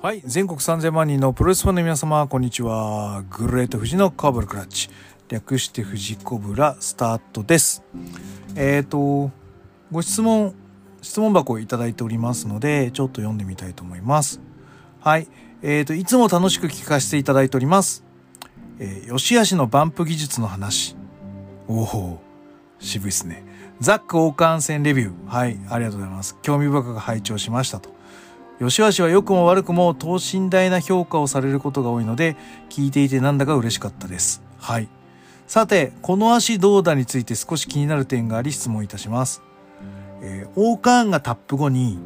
はい全国3000万人のプロレスファンの皆様こんにちは。グレート富士のカーブルクラッチ。略して富士コブラスタートです。えっ、ー、とご質問質問箱をいただいておりますのでちょっと読んでみたいと思います。はいえっ、ー、といつも楽しく聞かせていただいております。えー、吉足のバンプ技術の話。おお渋いですね。ザック王冠戦レビュー。はいありがとうございます。興味深く拝聴しましたと。吉橋は良くも悪くも等身大な評価をされることが多いので、聞いていてなんだか嬉しかったです。はい。さて、この足どうだについて少し気になる点があり質問いたします。えー、オーカーンがタップ後に、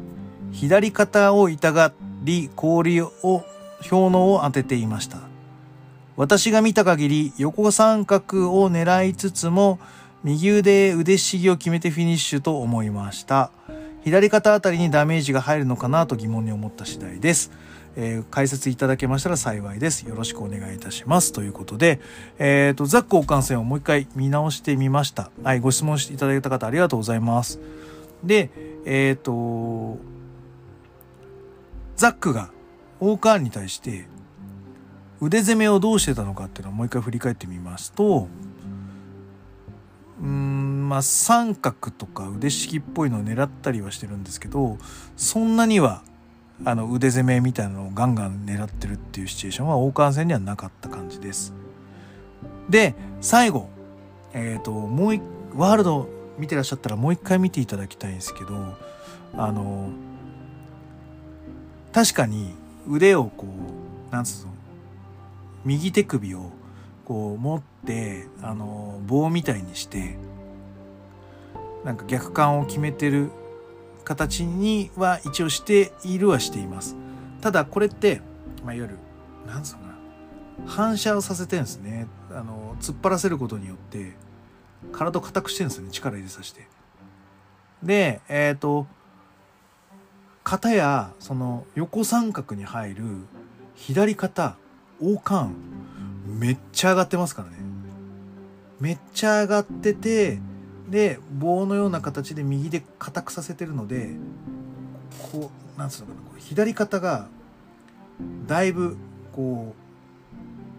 左肩を痛がり、氷を、氷のを当てていました。私が見た限り、横三角を狙いつつも、右腕腕しぎを決めてフィニッシュと思いました。左肩あたりにダメージが入るのかなと疑問に思った次第です。えー、解説いただけましたら幸いです。よろしくお願いいたします。ということで、えっ、ー、と、ザック交換戦をもう一回見直してみました。はい、ご質問していただいた方ありがとうございます。で、えっ、ー、と、ザックがオーカーに対して腕攻めをどうしてたのかっていうのをもう一回振り返ってみますと、うんまあ三角とか腕式っぽいのを狙ったりはしてるんですけどそんなにはあの腕攻めみたいなのをガンガン狙ってるっていうシチュエーションは王冠戦にはなかった感じです。で最後えっ、ー、ともうワールド見てらっしゃったらもう一回見ていただきたいんですけどあの確かに腕をこうなんつうの右手首をこう持ってあの棒みたいにしてなんか逆感を決めてる形には一応しているはしています。ただこれって、まあ、いわゆるなんつうのか反射をさせてるんですね。あの突っ張らせることによって体を硬くしてるんですよね。力入れさせて。でえっ、ー、と肩やその横三角に入る左肩王冠めっちゃ上がってますからね。めっちゃ上がっててで棒のような形で右で硬くさせてるのでこうなんつうのかなこう左肩がだいぶこ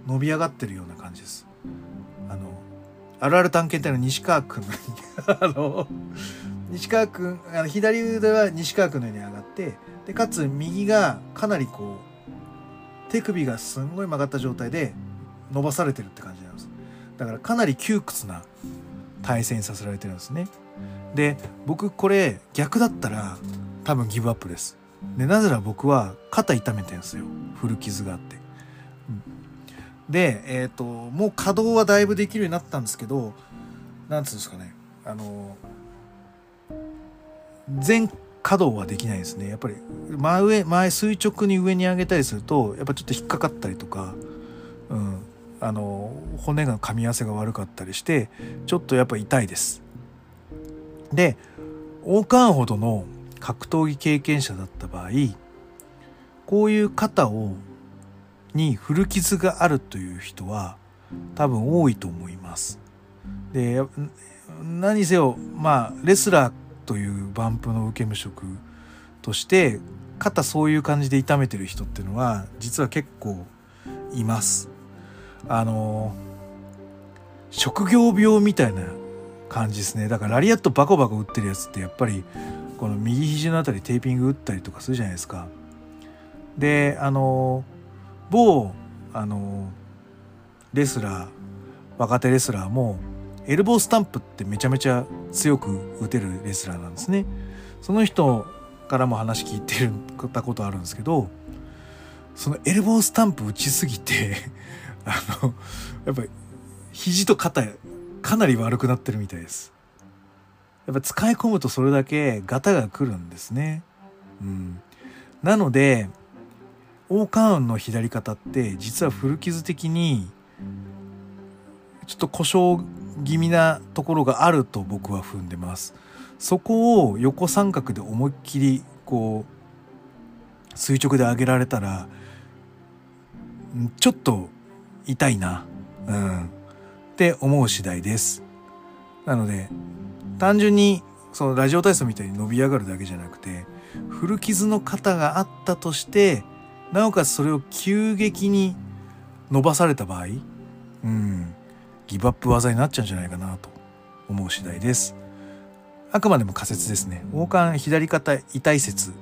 う伸び上がってるような感じです。あのあるある探検隊の西川君 あの西川君あの左腕は西川君のように上がってでかつ右がかなりこう手首がすんごい曲がった状態で伸ばされてるって感じなんです。だからかなり窮屈な対戦させられてるんですね。で僕これ逆だったら多分ギブアップです。でなぜなら僕は肩痛めてるんですよ。古傷があって、うん、でえっ、ー、ともう稼働はだいぶできるようになったんですけどなんつうんですかね。あの全稼働はできないですね。やっぱり真上前垂直に上に上げたりするとやっぱちょっと引っかかったりとか、うん、あの骨が噛み合わせが悪かったりしてちょっとやっぱ痛いです。で王冠ほどの格闘技経験者だった場合こういう肩をに古傷があるという人は多分多いと思います。で何せよまあレスラーというバンプの受け無職として肩そういう感じで痛めてる人っていうのは実は結構います。あの職業病みたいな感じですね。だからラリアットバコバコ打ってるやつってやっぱりこの右肘のあたりテーピング打ったりとかするじゃないですか。であの某あのレスラー若手レスラーもエルボースタンプってめちゃめちゃ強く打てるレスラーなんですね。その人からも話聞いてるたことあるんですけどそのエルボースタンプ打ちすぎてあの、やっぱり肘と肩かなり悪くなってるみたいです。やっぱ使い込むとそれだけガタが来るんですね。うん。なので、オーカーンの左肩って実は古傷的にちょっと故障気味なところがあると僕は踏んでます。そこを横三角で思いっきりこう垂直で上げられたらちょっと痛いな、うん、って思う次第です。なので、単純にそのラジオ体操みたいに伸び上がるだけじゃなくて、古傷の肩があったとして、なおかつそれを急激に伸ばされた場合うん。ギブアップ技になっちゃうんじゃないかなと思う次第です。あくまでも仮説ですね。王冠左肩痛い説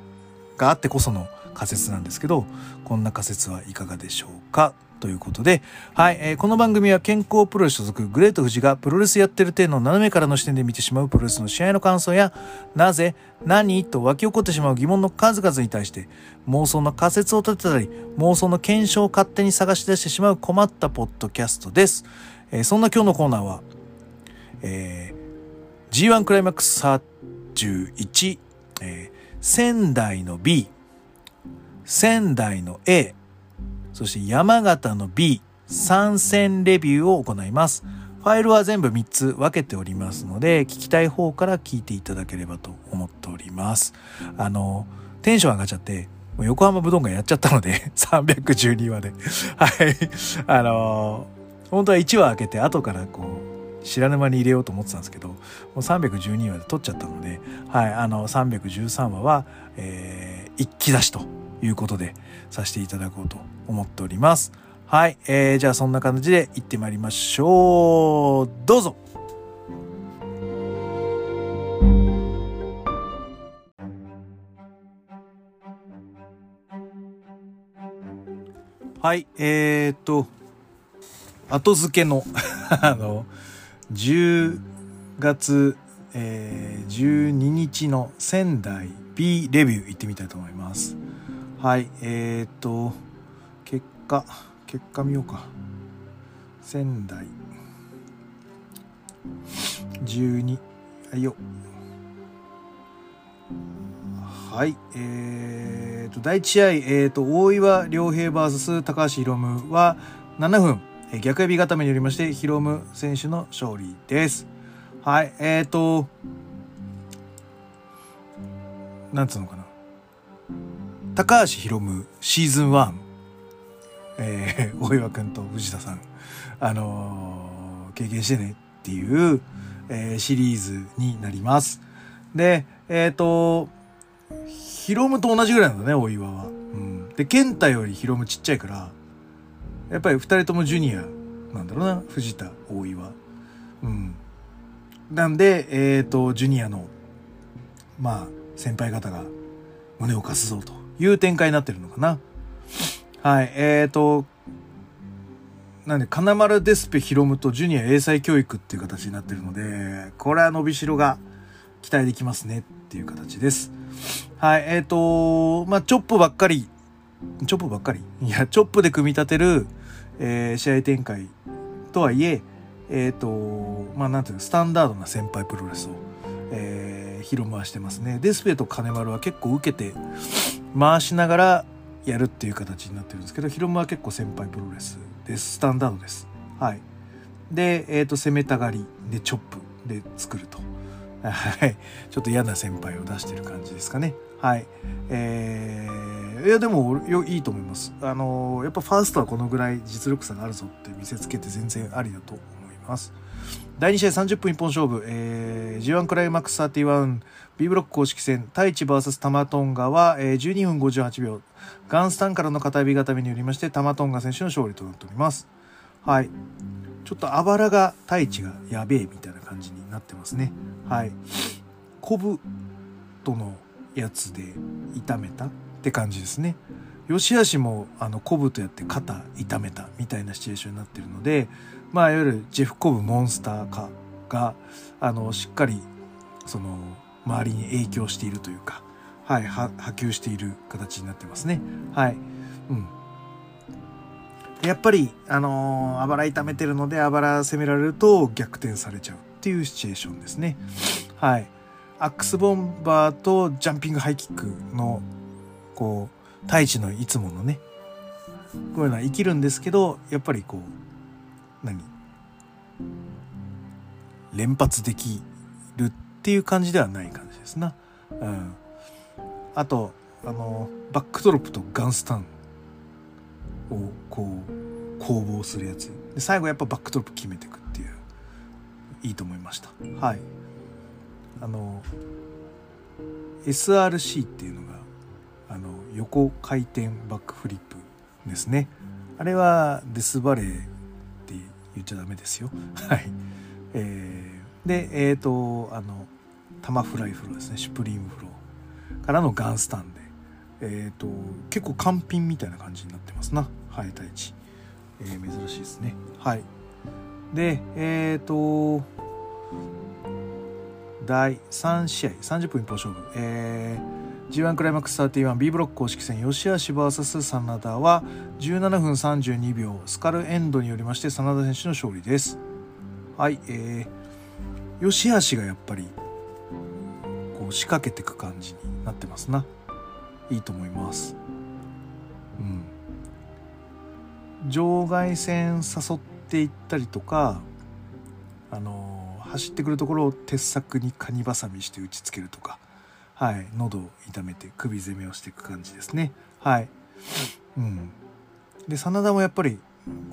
があってこその仮説なんですけどこんな仮説はいかがでしょうか？ということで、はい、えー、この番組は健康プロレス所属グレート富士がプロレスやってる体の斜めからの視点で見てしまうプロレスの試合の感想や、なぜ、何？と湧き起こってしまう疑問の数々に対して妄想の仮説を立てたり、妄想の検証を勝手に探し出してしまう困ったポッドキャストです。えー、そんな今日のコーナーは、えー、G1 クライマックス31、えー、仙台の B、仙台の A、そして山形の B、参戦レビューを行います。ファイルは全部3つ分けておりますので、聞きたい方から聞いていただければと思っております。あの、テンション上がっちゃって、もう横浜ぶどんがやっちゃったので、312話で。はい。あの、本当は1話開けて後からこう、知らぬ間に入れようと思ってたんですけど、もう312話で撮っちゃったので、はい、あの、313話は、えー、一気出しということでさせていただこうと思っております。はい、えー、じゃあそんな感じで行ってまいりましょう。どうぞはい、えー、っと、後付けの あの、10月、えー、12日の仙台 B レビュー行ってみたいと思います。はい、えー、っと、果、結果見ようか。仙台。12。はいよ。はい。えー、と、第1試合、えー、と、大岩良平 VS 高橋宏夢は7分、えー、逆指固めによりまして、宏夢選手の勝利です。はい。えー、と、なんつうのかな。高橋宏夢シーズン1、えー、大岩君と藤田さん、あのー、経験してねっていう、えー、シリーズになります。で、えっ、ー、と、ヒロムと同じぐらいなんだね、大岩は。うん。で、健太よりヒロムちっちゃいから、やっぱり二人ともジュニアなんだろうな、藤田、大岩。うん。なんで、えっ、ー、と、ジュニアの、まあ、先輩方が胸を貸すぞという展開になってるのかな。はい、えーと、なんで、金丸デスペヒロムとジュニア英才教育っていう形になってるので、これは伸びしろが期待できますねっていう形です。はい、えーと、まあ、チョップばっかり、チョップばっかり？いや、チョップで組み立てる、えー、試合展開とはいえ、えっ、ー、と、まあ、なんていうの、スタンダードな先輩プロレスを、えー、広回してますね。デスペと金丸は結構受けて、回しながらやるっていう形になってるんですけど、ヒロムは結構先輩プロレスです。スタンダードです。はい。で、えっ、ー、と、攻めたがりでチョップで作ると。はい。ちょっと嫌な先輩を出してる感じですかね。はい。えー、いや、でも、よいいと思います。あのー、やっぱファーストはこのぐらい実力差があるぞって見せつけて全然ありだと思います。第2試合30分一本勝負、えー、G1 クライマックス 31B ブロック公式戦太一 VS タマトンガは、えー、12分58秒ガンスタンからの片指固めによりましてタマトンガ選手の勝利となっております。はい。ちょっとあばらが太一がやべえみたいな感じになってますね。はい。コブとのやつで痛めたって感じですね。吉橋もあのコブとやって肩痛めたみたいなシチュエーションになってるのでまあ、いわゆるジェフ・コブモンスター化が、あの、しっかり、その、周りに影響しているというか、はい、は波及している形になってますね。はい。うん。やっぱり、あのー、あばら痛めてるので、あばら攻められると逆転されちゃうっていうシチュエーションですね。はい。アックスボンバーとジャンピングハイキックの、こう、太一のいつものね、こういうのは生きるんですけど、やっぱりこう、何？連発できるっていう感じではない感じですな。うん。あと、あの、バックドロップとガンスタンをこう、攻防するやつ。で、最後やっぱバックドロップ決めていくっていう、いいと思いました。はい。あの、SRC っていうのが、あの、横回転バックフリップですねあれはデスバレーって言っちゃダメですよ はいえー、でえっ、ー、とあのタマフライフローですねシュプリームフローからのガンスタンで。えっ、ー、と結構完品みたいな感じになってますな。はい太一、えー、珍しいですね。はい。でえっ、ー、と第3試合30分一本勝負。えー、G1 クライマックス 31B ブロック公式戦吉橋 VS 真田は17分32秒スカルエンドによりまして真田選手の勝利です。はいえー、吉橋がやっぱりこう仕掛けていく感じになってますな。いいと思います。うん。場外線誘っていったりとかあの走ってくるところを鉄柵にカニバサミして打ちつけるとかはい。喉を痛めて首攻めをしていく感じですね。はい。うん。で真田もやっぱり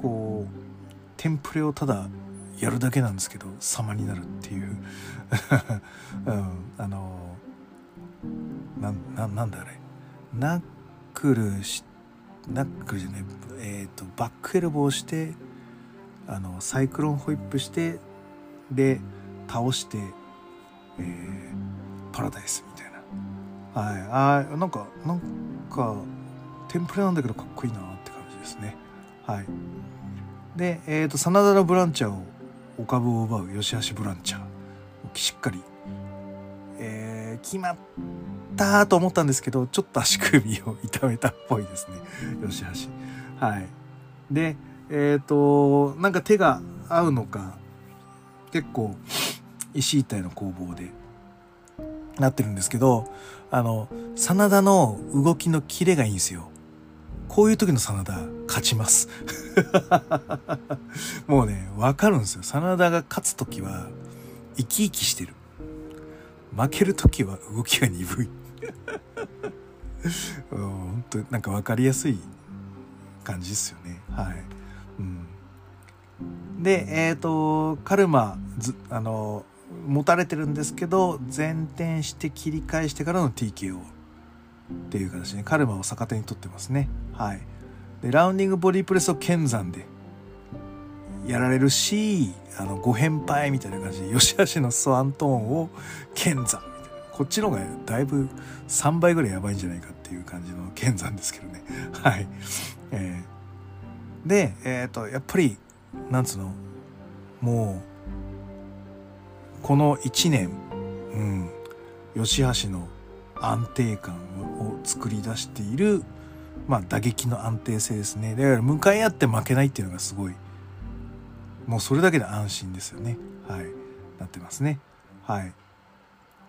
こうテンプレをただやるだけなんですけど様になるっていう、うん、あのなななんだあれ。ナックルしナックルじゃない。えっ、ー、とバックエルボーしてあのサイクロンホイップしてで倒して、えー、パラダイスみたいな。はい。あなんかなんかテンプレなんだけどかっこいいなって感じですね。はい。でえっ、ー、と真田のブランチャーをお株を奪う吉橋ブランチャーしっかり、決まったと思ったんですけどちょっと足首を痛めたっぽいですね。吉橋はい。でえっ、ー、となんか手が合うのか結構石一体の攻防でなってるんですけどあの真田の動きのキレがいいんですよ。こういう時の真田勝ちます。もうねわかるんですよ。真田が勝つ時は生き生きしてる。負ける時は動きが鈍い。本当なんか分かりやすい感じですよね。はい、うん、でえっ、ー、とカルマずあの持たれてるんですけど前転して切り返してからの TKO っていう形でカルマを逆手に取ってますね。はい。でラウンディングボディプレスを剣山でやられるしあのご返杯みたいな感じで吉橋のスワントーンを剣山。みたいなこっちの方がだいぶ3倍ぐらいやばいんじゃないかっていう感じの剣山ですけどね。はい、えー、でえっ、とやっぱりなんつうのもうこの1年うん吉橋の安定感を作り出しているまあ打撃の安定性ですね。だから向かい合って負けないっていうのがすごいもうそれだけで安心ですよね。はい。なってますね。はい。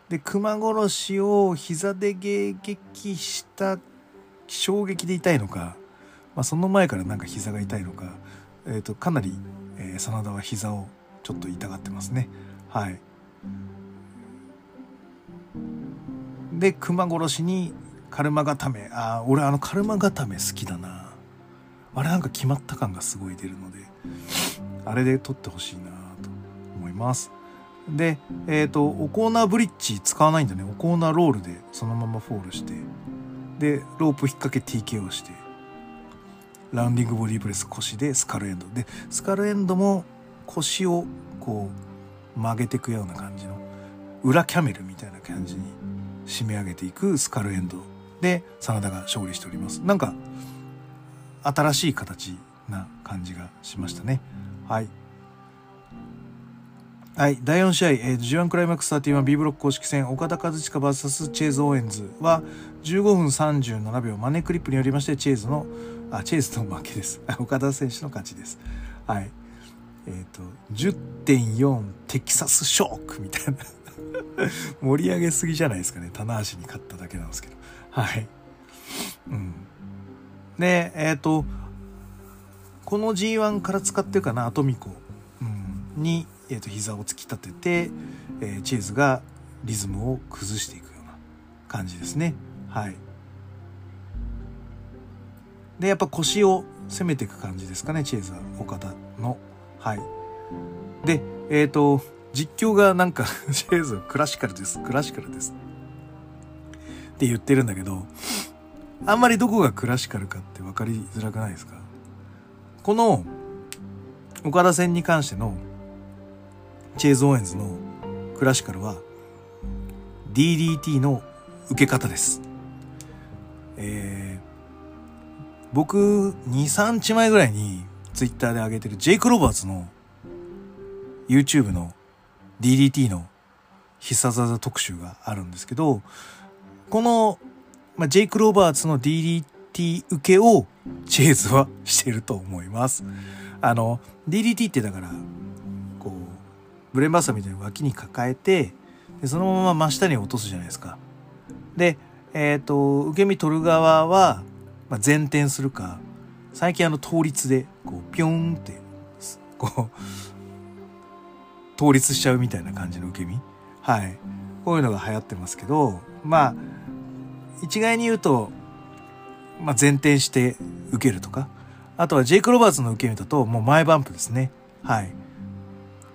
で熊殺しを膝で迎撃した衝撃で痛いのか、まあ、その前からなんか膝が痛いのか、えーと、かなり、えー、真田は膝をちょっと痛がってますね。はい。で熊殺しにカルマ固め。ああ俺あのカルマ固め好きだな。あれなんか決まった感がすごい出るので。あれで撮ってほしいなと思います。で、えっ、ー、と、おコーナーブリッジ使わないんだね。おコーナーロールでそのままフォールして、で、ロープ引っ掛け TKO して、ラウンディングボディプレス腰でスカルエンド。で、スカルエンドも腰をこう曲げていくような感じの、裏キャメルみたいな感じに締め上げていくスカルエンドで、真田が勝利しております。なんか、新しい形な感じがしましたね。はい。はい、第4試合、えー、G1 クライマックス 31B ブロック公式戦、岡田和親 VS チェーズ・オーエンズは15分37秒、マネークリップによりまして、チェーズの、あ、チェーズの負けです。岡田選手の勝ちです。はい。えっ、ー、と、10.4テキサスショックみたいな 盛り上げすぎじゃないですかね。棚橋に勝っただけなんですけど。はい。うん。で、えっ、ー、と、この G1 から使ってるかなアトミコ、うん、に、えーと、膝を突き立てて、えー、チェーズがリズムを崩していくような感じですね。はい。でやっぱ腰を攻めていく感じですかねチェーズは岡田の。はい。でえっ、ー、と実況がなんか チェーズクラシカルですクラシカルですって言ってるんだけどあんまりどこがクラシカルかって分かりづらくないですか？この岡田戦に関してのチェイズ・オーエンズのクラシカルは DDT の受け方です。えー、僕2、3日前ぐらいにツイッターで上げてるジェイク・ロバーツの YouTube の DDT の必殺技特集があるんですけど、この、まあ、ジェイク・ロバーツの DDT 受けをチェイズはしてると思います。あの、DDT ってだから、こう、ブレンバスターみたいに脇に抱えて、でそのまま真下に落とすじゃないですか。で、えっ、ー、と、受け身取る側は、まあ、前転するか、最近あの倒立で、こう、ピョンって、こう、倒立しちゃうみたいな感じの受け身。はい。こういうのが流行ってますけど、まあ、一概に言うと、まあ、前転して受けるとか、あとはジェイク・ロバーツの受け身だと、もう前バンプですね。はい。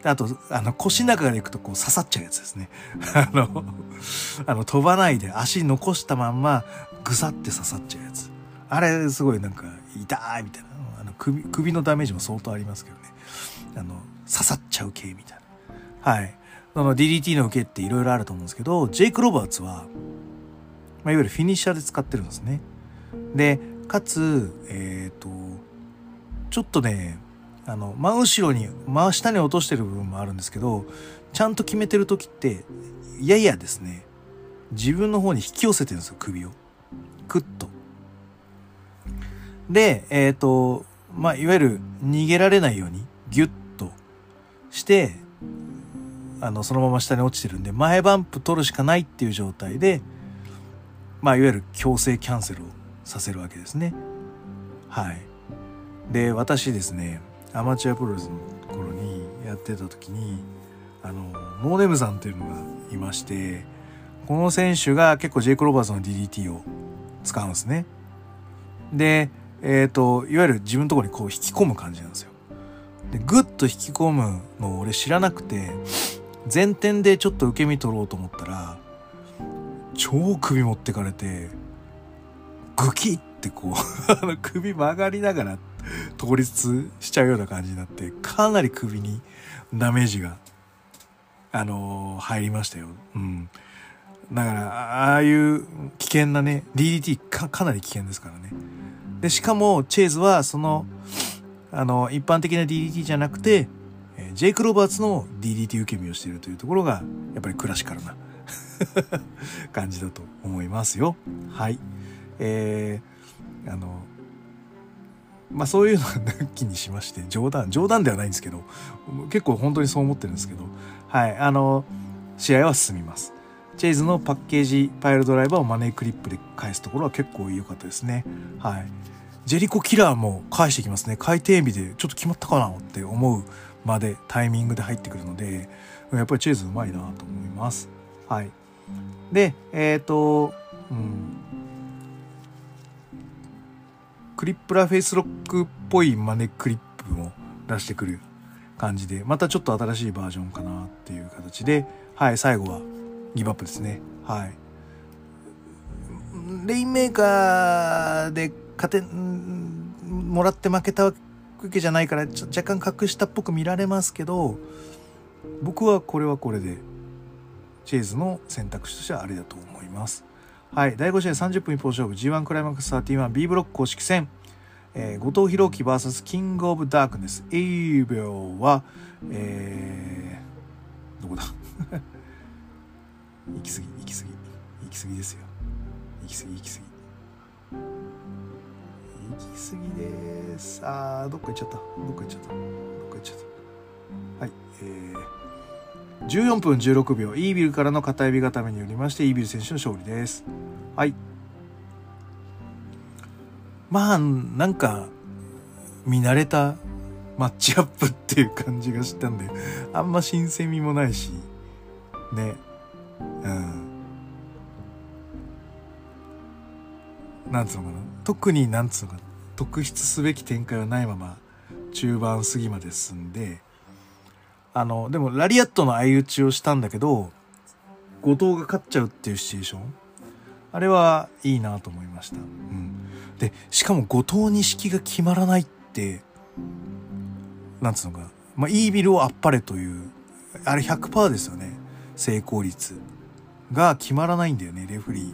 あと、あの、腰の中から行くとこう刺さっちゃうやつですね。あの、あの、飛ばないで足残したまんま、ぐさって刺さっちゃうやつ。あれ、すごいなんか、痛いみたいな。あの首、首のダメージも相当ありますけどね。あの、刺さっちゃう系みたいな。はい。その DDT の受けっていろいろあると思うんですけど、ジェイク・ロバーツは、まあ、いわゆるフィニッシャーで使ってるんですね。で、かつ、えっ、ー、と、ちょっとね、あの、真後ろに、真下に落としてる部分もあるんですけど、ちゃんと決めてる時って、ややですね、自分の方に引き寄せてるんですよ、首を。クッと。で、えっ、ー、と、まあ、いわゆる逃げられないように、ギュッとして、あの、そのまま下に落ちてるんで、前バンプ取るしかないっていう状態で、まあ、いわゆる強制キャンセルをさせるわけですね。はい。で、私ですね、アマチュアプロレスの頃にやってた時に、あの、ノーネムさんっていうのがいまして、この選手が結構ジェイク・ロバーズの DDT を使うんですね。で、えっ、ー、と、いわゆる自分のところにこう引き込む感じなんですよ。で、ぐっと引き込むのを俺知らなくて、前転でちょっと受け身取ろうと思ったら、超首持ってかれて、グキってこう あの首曲がりながら倒立しちゃうような感じになって、かなり首にダメージが、あのー、入りましたよ。うん。だから、ああいう危険なね、DDT かかなり危険ですからね。で、しかも、チェーズは、その、あの、一般的な DDT じゃなくて、ジェイク・ロバーツの DDT 受け身をしているというところが、やっぱりクラシカルな 感じだと思いますよ。はい。えー、あの、まあそういうのは抜きにしまして、冗談、冗談ではないんですけど、結構本当にそう思ってるんですけど、はい、あの、試合は進みます。チェイズのパッケージパイルドライバーをマネークリップで返すところは結構良かったですね。はい。ジェリコキラーも返してきますね。回転日でちょっと決まったかなって思うまでタイミングで入ってくるので、やっぱりチェイズうまいなと思います。はい。で、えっ、ー、と、うん。クリップラフェイスロックっぽいマネクリップも出してくる感じで、またちょっと新しいバージョンかなっていう形で、はい、最後はギブアップですね。はい。レインメーカーで勝て、もらって負けたわけじゃないから若干格下っぽく見られますけど、僕はこれはこれで、チェイズの選択肢としてはあれだと思います。はい。第5試合30分一方勝負 G1 クライマックス 31B ブロック公式戦。えー、後藤弘樹 VS キングオブダークネス。エイビョは、えー、どこだ？行き過ぎ、行き過ぎ。行き過ぎですよ。行き過ぎ、行き過ぎ。行き過ぎです。あー、どっか行っちゃった。どっか行っちゃった。どっか行っちゃった。はい。えー、14分16秒。イービルからの片指固めによりまして、イービル選手の勝利です。はい。まあ、なんか、見慣れたマッチアップっていう感じがしたんで、あんま新鮮味もないし、ね。うん。なんつうのかな。特になんつうのか。特筆すべき展開はないまま、中盤過ぎまで進んで、あの、でもラリアットの相打ちをしたんだけど、後藤が勝っちゃうっていうシチュエーション。あれはいいなと思いました。うん、でしかも後藤錦が決まらないってなんつうのかまあ、イービルをあっぱれというあれ100%ですよね。成功率。が決まらないんだよねレフリー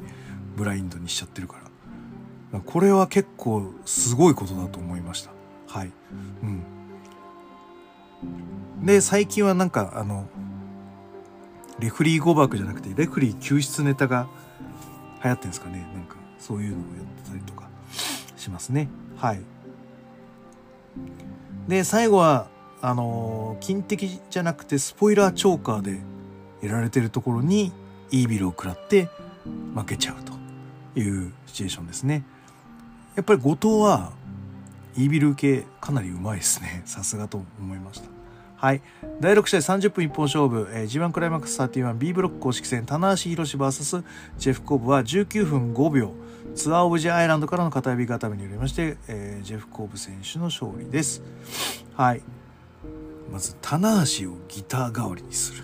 ブラインドにしちゃってるから。これは結構すごいことだと思いました。はい。うん。で最近はなんかあのレフリー誤爆じゃなくてレフリー救出ネタが流行ってんですかね。なんかそういうのをやってたりとかしますね。はい。で最後はあの金敵じゃなくてスポイラーチョーカーでやられてるところにイービルを食らって負けちゃうというシチュエーションですね。やっぱり後藤はイービル受けかなりうまいですね。さすがと思いました。はい。第6試合30分一本勝負、えー、G1 クライマックス 31B ブロック公式戦棚橋宏 VS ジェフ・コブは19分5秒。ツアーオブジェアイランドからの片指固めによりまして、えー、ジェフ・コブ選手の勝利です。はい。まず棚橋をギター代わりにする。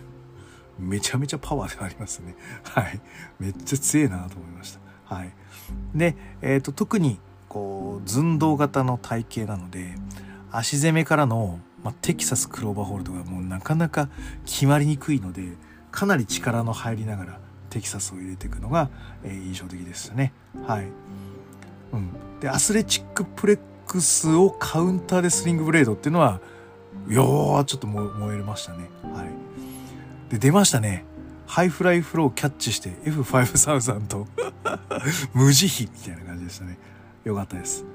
めちゃめちゃパワーでありますね。はい。めっちゃ強えなと思いました。はい。で、えーと、特にこう寸胴型の体型なので足攻めからの、まあ、テキサスクローバーホールドがもうなかなか決まりにくいのでかなり力の入りながらテキサスを入れていくのが、えー、印象的ですねはい、うん、でアスレチックプレックスをカウンターでスリングブレードっていうのはいやー、ちょっと燃えましたね。はい。で、出ましたね。ハイフライフローキャッチして F5000 と 無慈悲みたいな感じでしたね。よかったです。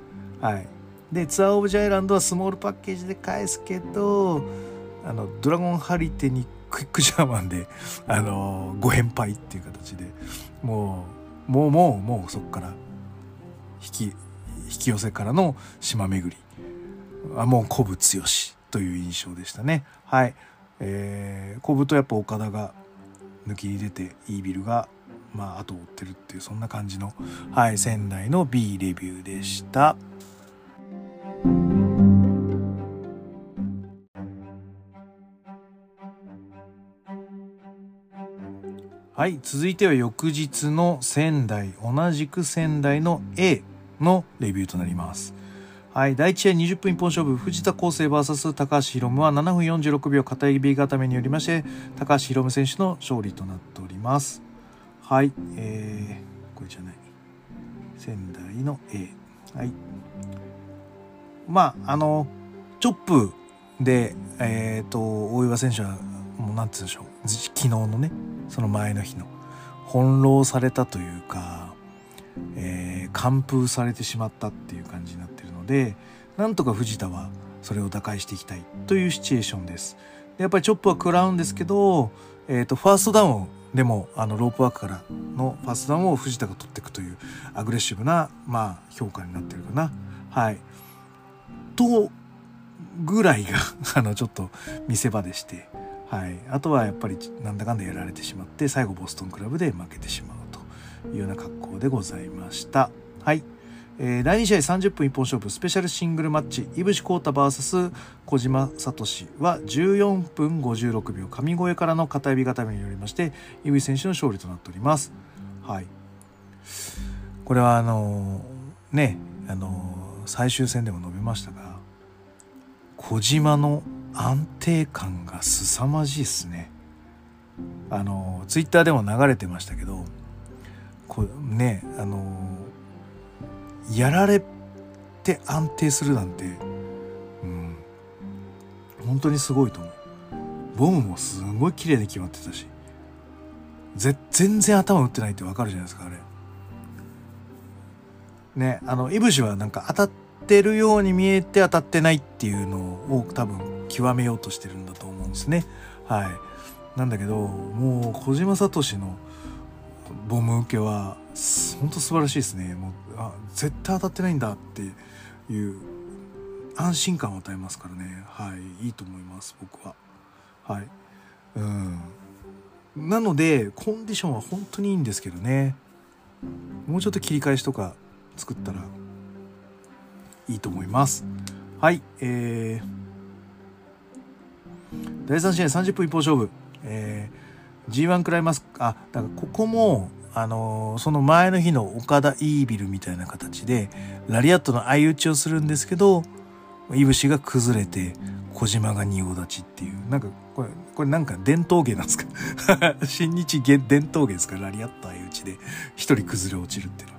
はい。で、ツアーオブジャイランドはスモールパッケージで返すけど、あの、ドラゴンハリテにクイックジャーマンで、あの、ご返杯っていう形で、もう、もうもう、もうそこから、引き、引き寄せからの島巡り。あ、もう古武強し。という印象でしたね。はい。えー、小太やっぱ岡田が抜きに出てイービルがまあ後を追ってるっていうそんな感じの、はい、仙台の B レビューでした。はい、続いては翌日の仙台、同じく仙台の A のレビューとなります。はい、第1試合20分一本勝負藤田康生 VS 高橋宏夢は7分46秒片指固めによりまして高橋宏夢選手の勝利となっております。はいえー、これじゃない。仙台の A はい。まああのチョップでえっ、ー、と大岩選手はもうなんて言うんでしょう。昨日のねその前の日の翻弄されたというか、えー、完封されてしまったっていう感じになってるのでなんとか藤田はそれを打開していきたいというシチュエーションです。でやっぱりチョップは食らうんですけど、えーと、ファーストダウンでもあのロープワークからのファーストダウンを藤田が取っていくというアグレッシブな、まあ、評価になってるかな。はい、とぐらいが あのちょっと見せ場でして、はい、あとはやっぱりなんだかんだやられてしまって最後ボストンクラブで負けてしまうというような格好でございました。はいえー、第2試合30分一本勝負スペシャルシングルマッチ井伏浩太 VS 小島聡は14分56秒神越からの片指固めによりまして井伏選手の勝利となっております。はい、これはあのー、ねあのー、最終戦でも述べましたが小島の安定感が凄まじいですね。あのツイッターでも流れてましたけどこうねあのやられて安定するなんて、うん、本当にすごいと思う。ボムもすごい綺麗に決まってたしぜ、全然頭打ってないってわかるじゃないですか、あれ。ね、あの、イブシはなんか当たってるように見えて当たってないっていうのを多分極めようとしてるんだと思うんですね。はい。なんだけど、もう小島聡のボム受けは本当素晴らしいですね。もうあ絶対当たってないんだっていう安心感を与えますからね。はい。いいと思います僕は。はい。うん。なのでコンディションは本当にいいんですけどね。もうちょっと切り返しとか作ったらいいと思います。はい。えー、第3試合30分一方勝負。えー G1 クライマスあだからここもあのー、その前の日の岡田イービルみたいな形でラリアットの相打ちをするんですけどいぶしが崩れて小島が仁王立ちっていう。なんかこれこれなんか伝統芸なんですか？新日伝統芸ですか？ラリアット相打ちで一人崩れ落ちるっていうの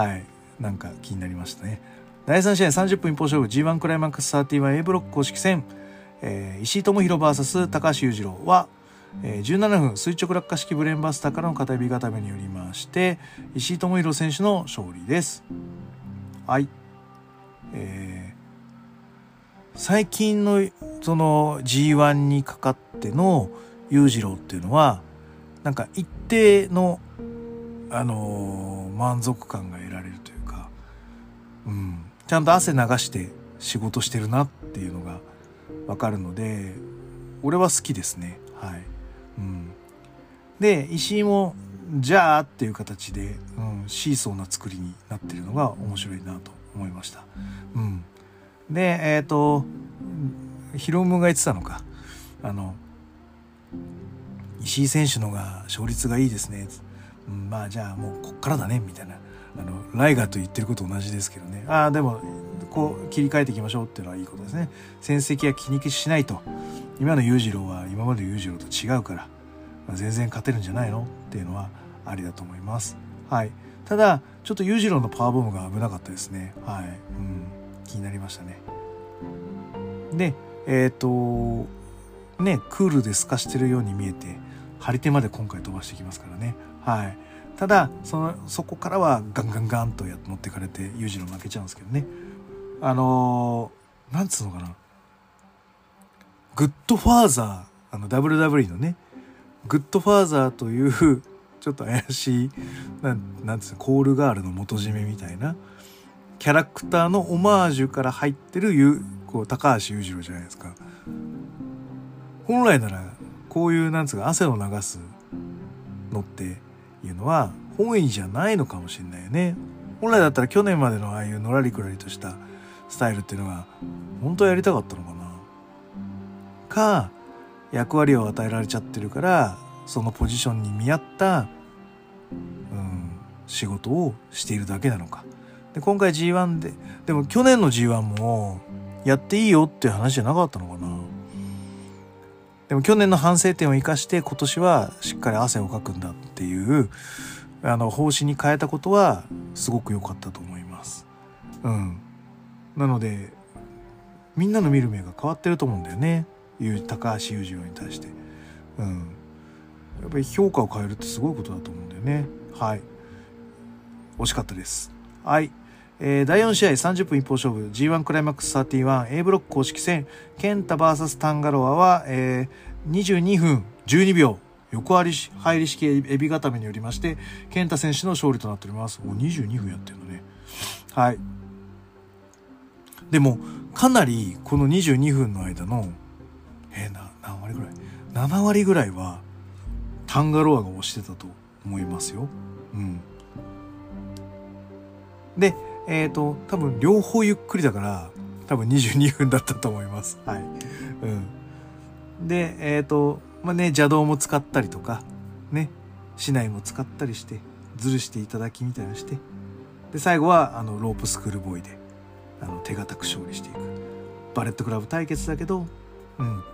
は。はい。なんか気になりましたね。第3試合30分一方勝負。G1 クライマックス 31A ブロック公式戦、えー、石井智弘 VS 高橋裕次郎はえー、17分垂直落下式ブレーンバスターからの片指固めによりまして石井智弘選手の勝利です。はい。えー、最近のその G1 にかかっての裕次郎っていうのはなんか一定のあのー、満足感が得られるというか、うん、ちゃんと汗流して仕事してるなっていうのがわかるので俺は好きですね。はい。うん、で石井もじゃあっていう形で、うん、シーソーな作りになってるのが面白いなと思いました。うん、でえっ、ー、とヒロムが言ってたのか。あの石井選手のが勝率がいいですね、うん、まあじゃあもうこっからだねみたいな。あのライガーと言ってること同じですけどね。ああでもこう切り替えていきましょうっていうのはいいことですね戦績は気にしないと今の裕次郎は今まで裕次郎と違うから、まあ、全然勝てるんじゃないのっていうのはありだと思います。はい。ただ、ちょっと裕次郎のパワーボムが危なかったですね。はい。うん。気になりましたね。で、えっ、ー、と、ね、クールで透かしてるように見えて、張り手まで今回飛ばしてきますからね。はい。ただ、その、そこからはガンガンガンとや持ってかれて、裕次郎負けちゃうんですけどね。あのー、なんつうのかな。グッドファーザー、あの WWE のね、グッドファーザーという ちょっと怪しい、なんなんですか、コールガールの元締めみたいな、キャラクターのオマージュから入ってるゆこう高橋裕次郎じゃないですか。本来なら、こういう、なんつうか、汗を流すのっていうのは、本意じゃないのかもしれないよね。本来だったら去年までのああいうのらりくらりとしたスタイルっていうのが、本当はやりたかったのかな。か役割を与えられちゃってるからそのポジションに見合った、うん、仕事をしているだけなのか。で今回 G1 ででも去年の G1 もやっていいよっていう話じゃなかったのかな。でも去年の反省点を生かして今年はしっかり汗をかくんだっていうあの方針に変えたことはすごく良かったと思います。うん。なのでみんなの見る目が変わってると思うんだよね。高橋裕次郎に対して、うん、やっぱり評価を変えるってすごいことだと思うんだよね。はい。惜しかったです。はい、えー、第4試合30分一方勝負。G1 クライマックス 31A ブロック公式戦。ケンタ VS タンガロアは、えー、22分12秒。横入り入り式エビ固めによりまして健太選手の勝利となっております。もう22分やってるのね。はい。でもかなりこの22分の間のえー、な何割ぐらい？7割ぐらいはタンガロアが押してたと思いますよ。うん、でえっ、ー、と多分両方ゆっくりだから多分22分だったと思います。はい。うん。で、えっ、ー、と、まあね、邪道も使ったりとか、ね、市内も使ったりして、ずるしていただきみたいなして、で、最後は、あの、ロープスクールボーイで、あの、手堅く勝利していく。バレットクラブ対決だけど、うん、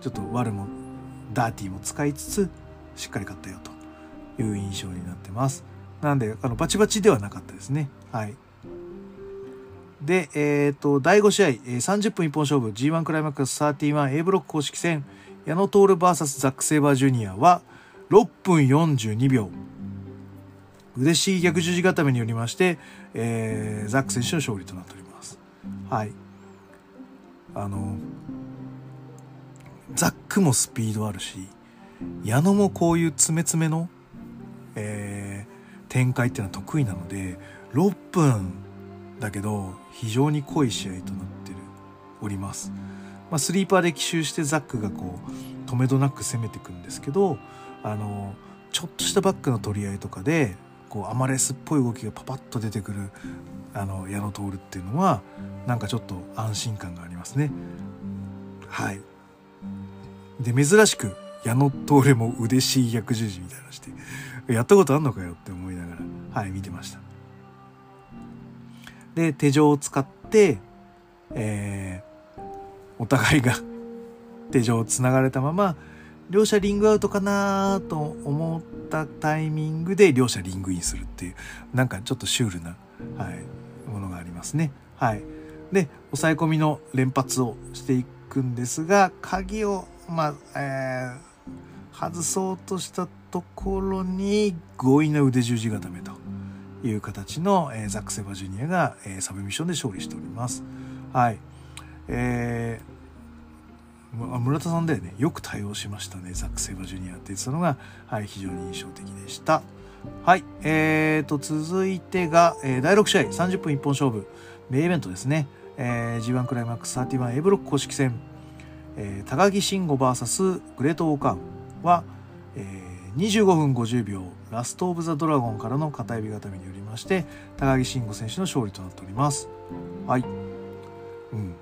ちょっと悪もダーティーも使いつつしっかり勝ったよという印象になってます。なんであのバチバチではなかったですね。はい。で、えっ、ー、と、第5試合、30分一本勝負 G1 クライマックス 31A ブロック公式戦矢野徹 VS ザック・セイバージュニアは6分42秒。嬉しい逆十字固めによりまして、えー、ザック選手の勝利となっております。はいあのザックもスピードあるし矢野もこういう詰め詰めの、えー、展開っていうのは得意なので6分だけど非常に濃い試合となってるおります。まあ、スリーパーで奇襲してザックがこう止めどなく攻めていくんですけどあのちょっとしたバックの取り合いとかでこうアマレスっぽい動きがパパッと出てくるあの矢野徹っていうのはなんかちょっと安心感がありますね。はいで珍しく矢野徹も腕しい逆十字みたいなしてやったことあんのかよって思いながら、はい、見てました。で、手錠を使って、えー、お互いが手錠をつながれたまま、両者リングアウトかなと思ったタイミングで両者リングインするっていう、なんかちょっとシュールな、はい、ものがありますね。はい。で、抑え込みの連発をしていくんですが、鍵を、まあ、えー、外そうとしたところに強引な腕十字固めという形の、えー、ザック・セバジュニアが、えー、サブミッションで勝利しております。はい。えー、村田さんだよね。よく対応しましたね。ザック・セバジュニアって言ってたのが、はい、非常に印象的でした。はい。えーと、続いてが、えー、第6試合、30分一本勝負、メイベントですね。えー、G1 クライマックス 31A ブロック公式戦、えー、高木慎吾 VS グレートオーカーンは、えー、25分50秒ラスト・オブ・ザ・ドラゴンからの片指固めによりまして高木慎吾選手の勝利となっております。はい、うん、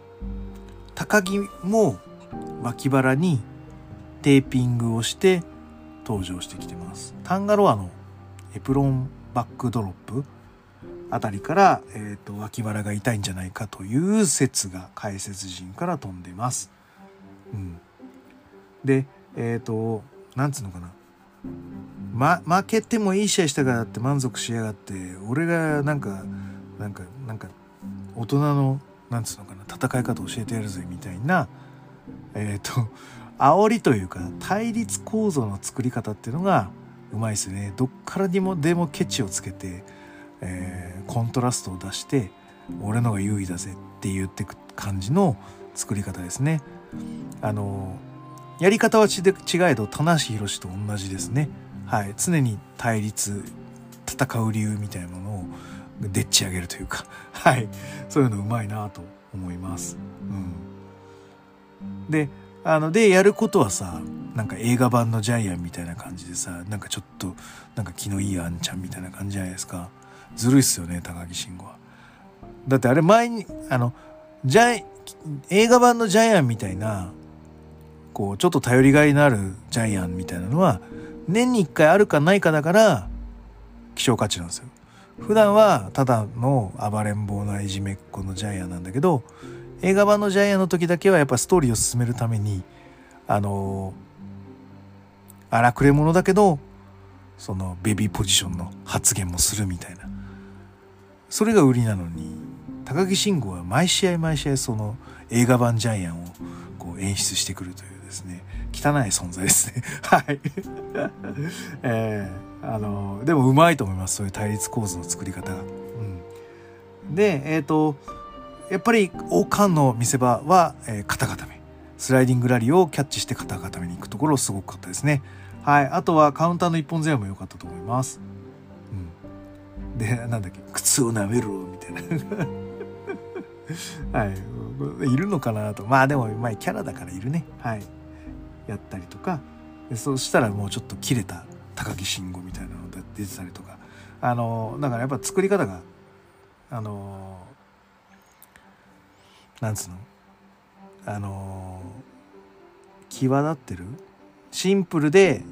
高木も脇腹にテーピングをして登場してきてます。タンガロアのエプロンバックドロップ。あたりから、えーと、脇腹が痛いんじゃないかという説が解説陣から飛んでます。うん、でえっ、ー、となんつうのかな、ま、負けてもいい試合したからって満足しやがって俺がなんかなんかなんか大人のなんつうのかな戦い方教えてやるぜみたいなえっ、ー、と煽りというか対立構造の作り方っていうのがうまいですね。どっからにもでもケチをつけて、えー、コントラストを出して俺のが優位だぜって言ってく感じの作り方ですね。あのやり方は違えど棚橋宏と同じですね。はい。常に対立戦う理由みたいなものをでっち上げるというか。はい。そういうのうまいなと思います。うん。であのでやることはさなんか映画版のジャイアンみたいな感じでさなんかちょっとなんか気のいいあんちゃんみたいな感じじゃないですか。ずるいっすよね高木慎吾は。だってあれ前にあのジャイ映画版のジャイアンみたいなこうちょっと頼りがいのあるジャイアンみたいなのは年に1回あるかないかだから希少価値なんですよ。普段はただの暴れん坊ないじめっ子のジャイアンなんだけど映画版のジャイアンの時だけはやっぱストーリーを進めるためにあの荒くれ者だけどそのベビーポジションの発言もするみたいな。それが売りなのに高木慎吾は毎試合毎試合その映画版ジャイアンをこう演出してくるというですね汚い存在ですね。はい。えー、あのでもうまいと思いますそういう対立構図の作り方が、うん、でえっ、ー、とやっぱり王冠の見せ場は、えー、肩固めスライディングラリーをキャッチして肩固めに行くところすごかったですね。はい。あとはカウンターの一本背負いも良かったと思います、でなんだっけ靴を舐めろみたいな。はい。いるのかなと。まあでもまあキャラだからいるね。はい。やったりとか。そしたらもうちょっと切れた高木慎吾みたいなのが出てたりとか。あのだからやっぱ作り方があのなんつうの？あの際立ってる？シンプルで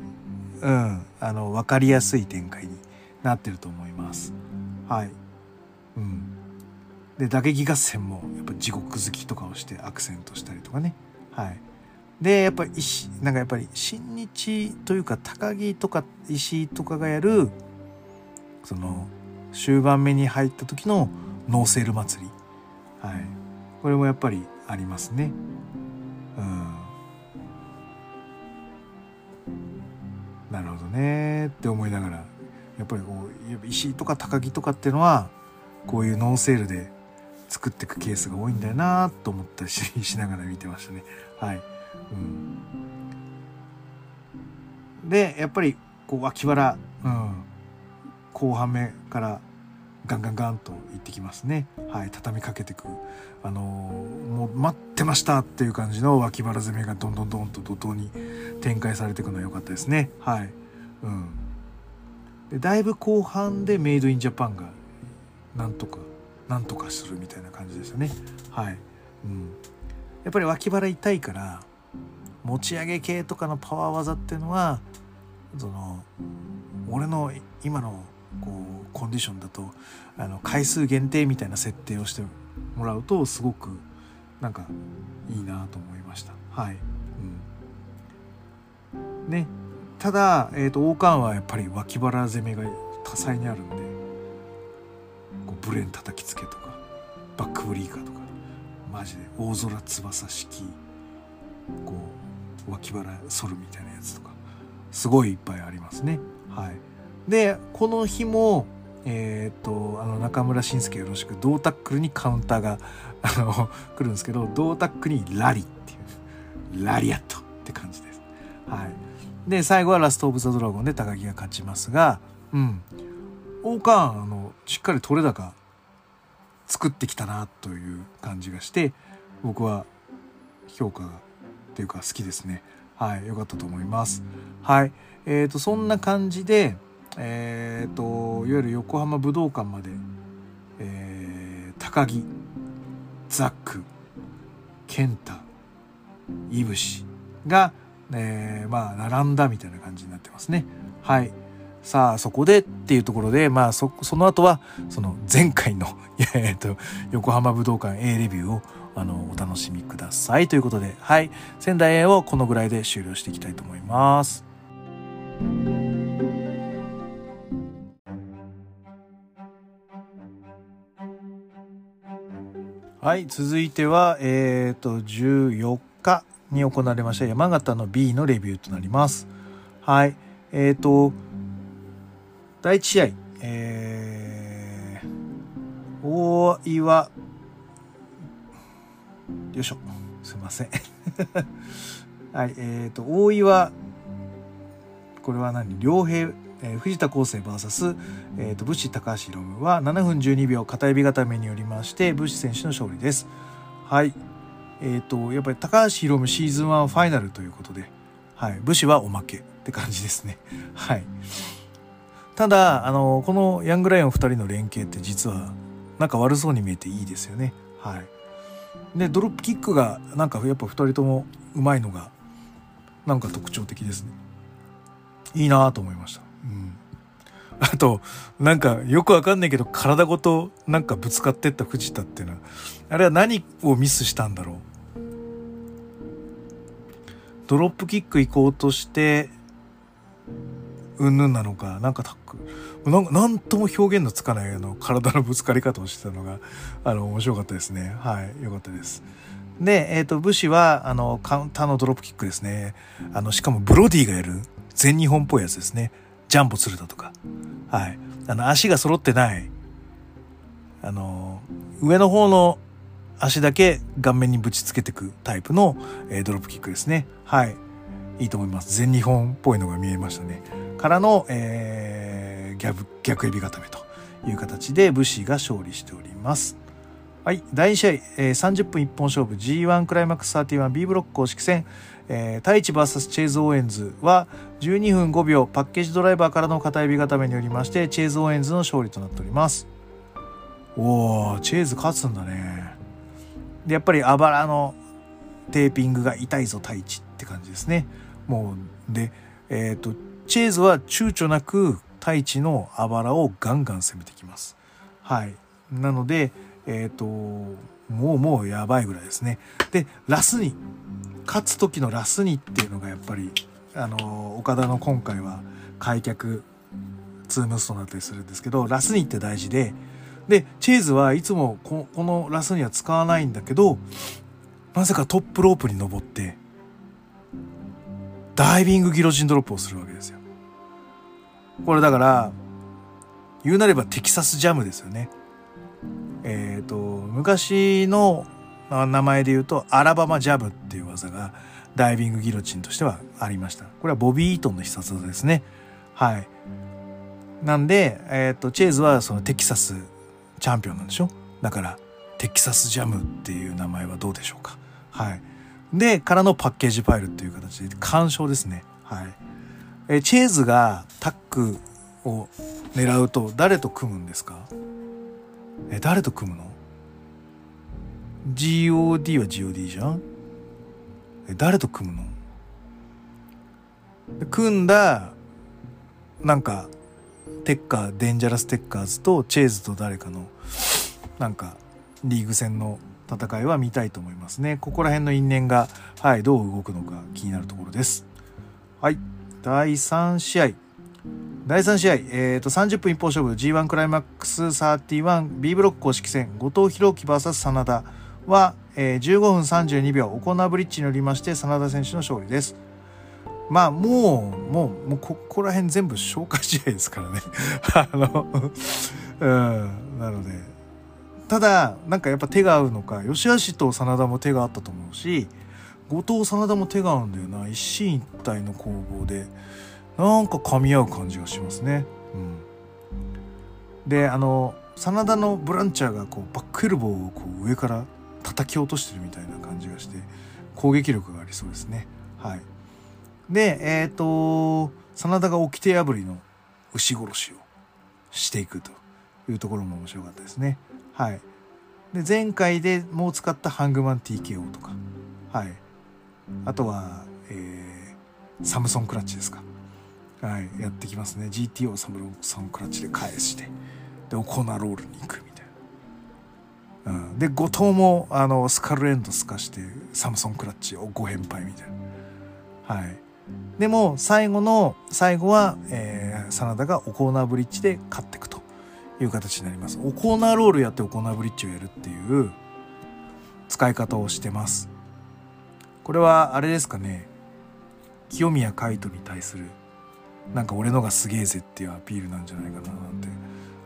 うんあの分かりやすい展開になってると思います。はい。うん。で打撃合戦もやっぱ地獄好きとかをしてアクセントしたりとかね。はい。でやっぱり石なんかやっぱり新日というか高木とか石井とかがやるその終盤目に入った時のノーセール祭り。はい。これもやっぱりありますね。うん。なるほどねって思いながらやっぱりこう石とか高木とかっていうのはこういうノーセールで作っていくケースが多いんだよなと思ったりしながら見てましたねはい。うん、でやっぱりこう脇腹、うん、後半目からガンガンガンといってきますね。はい、畳みかけてく。あのー、もう待ってましたっていう感じの脇腹攻めがどんどんどんと怒涛に展開されていくのは良かったですね。はい。うん。で、だいぶ後半でメイドインジャパンがなんとか、なんとかするみたいな感じでしたね。はい。うん。やっぱり脇腹痛いから、持ち上げ系とかのパワー技っていうのはその俺の今のこうコンディションだとあの回数限定みたいな設定をしてもらうとすごくなんかいいなと思いましたはい、うん、ねただ、えーと、王冠はやっぱり脇腹攻めが多彩にあるんでこうブレン叩きつけとかバックブリーカーとかマジで大空翼式こう脇腹反るみたいなやつとかすごいいっぱいありますね。はい。でこの日もえっ、とあの中村慎介よろしく胴タックルにカウンターが あの来るんですけど胴タックルにラリっていうラリアットって感じです。はい、で最後はラスト・オブ・ザ・ドラゴンで高木が勝ちますがうん王冠あのしっかり取れ高作ってきたなという感じがして僕は評価がっていうか好きですね。はい、良かったと思います。はい、えっ、ー、とそんな感じで。えーと、いわゆる横浜武道館まで、えー、高木ザック健太いぶしが、えー、まあ並んだみたいな感じになってますね。はい。さあそこでっていうところでまあそその後はその前回の えーと横浜武道館 A レビューをあのお楽しみください。ということではい。仙台 A をこのぐらいで終了していきたいと思います。はい、続いては、えっ、ー、と、14日。に行われました山形の B のレビューとなります。はい、えっ、ー、と、第1試合、えー、大岩、よいしょ、すいません。はい、えっ、ー、と、大岩、これは何？両平えー、藤田康生 VS、えーと、武士高橋宏夢は7分12秒片指固めによりまして武士選手の勝利です。はい。えっ、ー、と、やっぱり高橋宏夢シーズン1ファイナルということで、はい。武士はおまけって感じですね。はい。ただ、あの、このヤングライオン2人の連携って実はなんか悪そうに見えていいですよね。はい。で、ドロップキックがなんかやっぱ2人ともうまいのがなんか特徴的ですね。いいなと思いました。うん。あと、なんかよくわかんないけど体ごとなんかぶつかってった藤田っていうのは、あれは何をミスしたんだろう。ドロップキック行こうとして、うんぬんなのか、なんかタックなん、なんとも表現のつかないあの体のぶつかり方をしてたのが、あの、面白かったですね。はい、よかったです。で、えっ、ー、と、武士は、あの、カウンターのドロップキックですね。あの、しかもブロディがやる全日本っぽいやつですね。ジャンボ鶴田とか、はい。あの、足が揃ってない、あの、上の方の足だけ顔面にぶちつけていくタイプの、えー、ドロップキックですね。はい。いいと思います。全日本っぽいのが見えましたね。からの、えー、逆、逆エビ固めという形で武士が勝利しております。はい。第2試合、えー、30分一本勝負 G1 クライマックス 31B ブロック公式戦、えー、太一 VS チェイズ・オーエンズは12分5秒パッケージドライバーからの片指固めによりましてチェイズ・オーエンズの勝利となっておりますおーチェイズ勝つんだねでやっぱりあばらのテーピングが痛いぞ太一って感じですね。もうでえっ、ー、とチェイズは躊躇なく太一のあばらをガンガン攻めてきます。はい。なのでえっ、ー、ともうもうやばいぐらいですね。でラスに勝つ時のラスにっていうのがやっぱりあの岡田の今回は開脚ツームスとなったりするんですけどラスにって大事ででチェーズはいつもこのラスには使わないんだけどなぜかトップロープに登ってダイビングギロチンドロップをするわけですよ。これだから言うなればテキサスジャムですよね。えっ、ー、と昔の名前で言うとアラバマジャブっていう技がダイビングギロチンとしてはありました。これはボビー・イートンの必殺技ですね。はい。なんで、えっ、ー、と、チェーズはそのテキサスチャンピオンなんでしょ？だから、テキサスジャムっていう名前はどうでしょうか？はい。で、からのパッケージファイルっていう形で、干渉ですね。はい。えチェーズがタックを狙うと誰と組むんですか？え、誰と組むの？GOD は GOD じゃん？え誰と組むの？組んだなんかテッカーデンジャラステッカーズとチェーズと誰かのなんかリーグ戦の戦いは見たいと思いますね。ここら辺の因縁が、はい、どう動くのか気になるところです。はい。第3試合。第3試合、えーと、30分一方勝負。G1 クライマックス 31B ブロック公式戦。後藤弘樹 VS 真田は、えー、15分32秒。オコナーブリッジによりまして真田選手の勝利です。まあもうもうもうここら辺全部消化試合ですからね。あのうんなので。ただなんかやっぱ手が合うのか吉橋と真田も手があったと思うし後藤真田も手が合うんだよな。一進一退の攻防で。なんか噛み合う感じがしますね。うん、であの真田のブランチャーがこうバックエルボーをこう上から叩き落としてるみたいな感じがして攻撃力がありそうですね。はい、でえっ、ー、と真田が掟破りの牛殺しをしていくというところも面白かったですね。はい、で前回でもう使ったハングマン TKO とか、はい、あとは、えー、サムソンクラッチですか。はい、やってきますね。GTO サムソンクラッチで返して。でオコナロールに行くみたいな、うん、で後藤もあのスカルエンドス化してサムソンクラッチを5連敗みたいな。はい。でも最後の最後は、えー、真田がオコーナーブリッジで勝っていくという形になります。オコーナーロールやってオコーナーブリッジをやるっていう使い方をしてます。これはあれですかね。清宮海斗に対するなんか俺のがすげえぜっていうアピールなんじゃないかななんて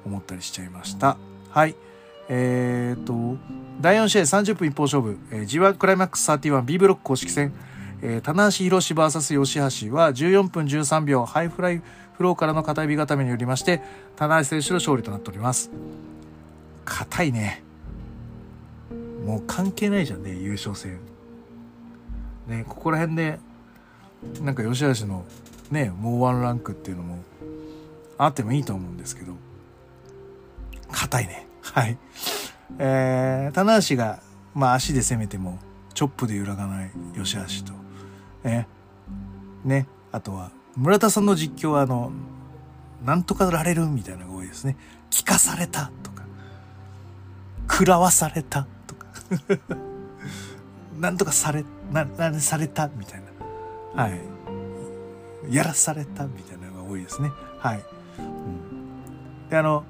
思ったりしちゃいました。はい。えー、っと第4試合30分一方勝負、えー、G1 クライマックス 31B ブロック公式戦、えー、棚橋宏 VS 吉橋は14分13秒ハイフライフローからの片指固めによりまして棚橋選手の勝利となっております。硬いね。もう関係ないじゃんね優勝戦。ねここら辺でなんか吉橋のねもうワンランクっていうのもあってもいいと思うんですけど硬いね。はい。えー、棚橋がまあ足で攻めてもチョップで揺らがない吉橋と。ねね。あとは村田さんの実況はあのなんとかられるみたいなのが多いですね。聞かされたとか。食らわされたとか。なんとかされななされたみたいな。はい。やらされたみたいなのが多いですね。はい。うん、で、あの、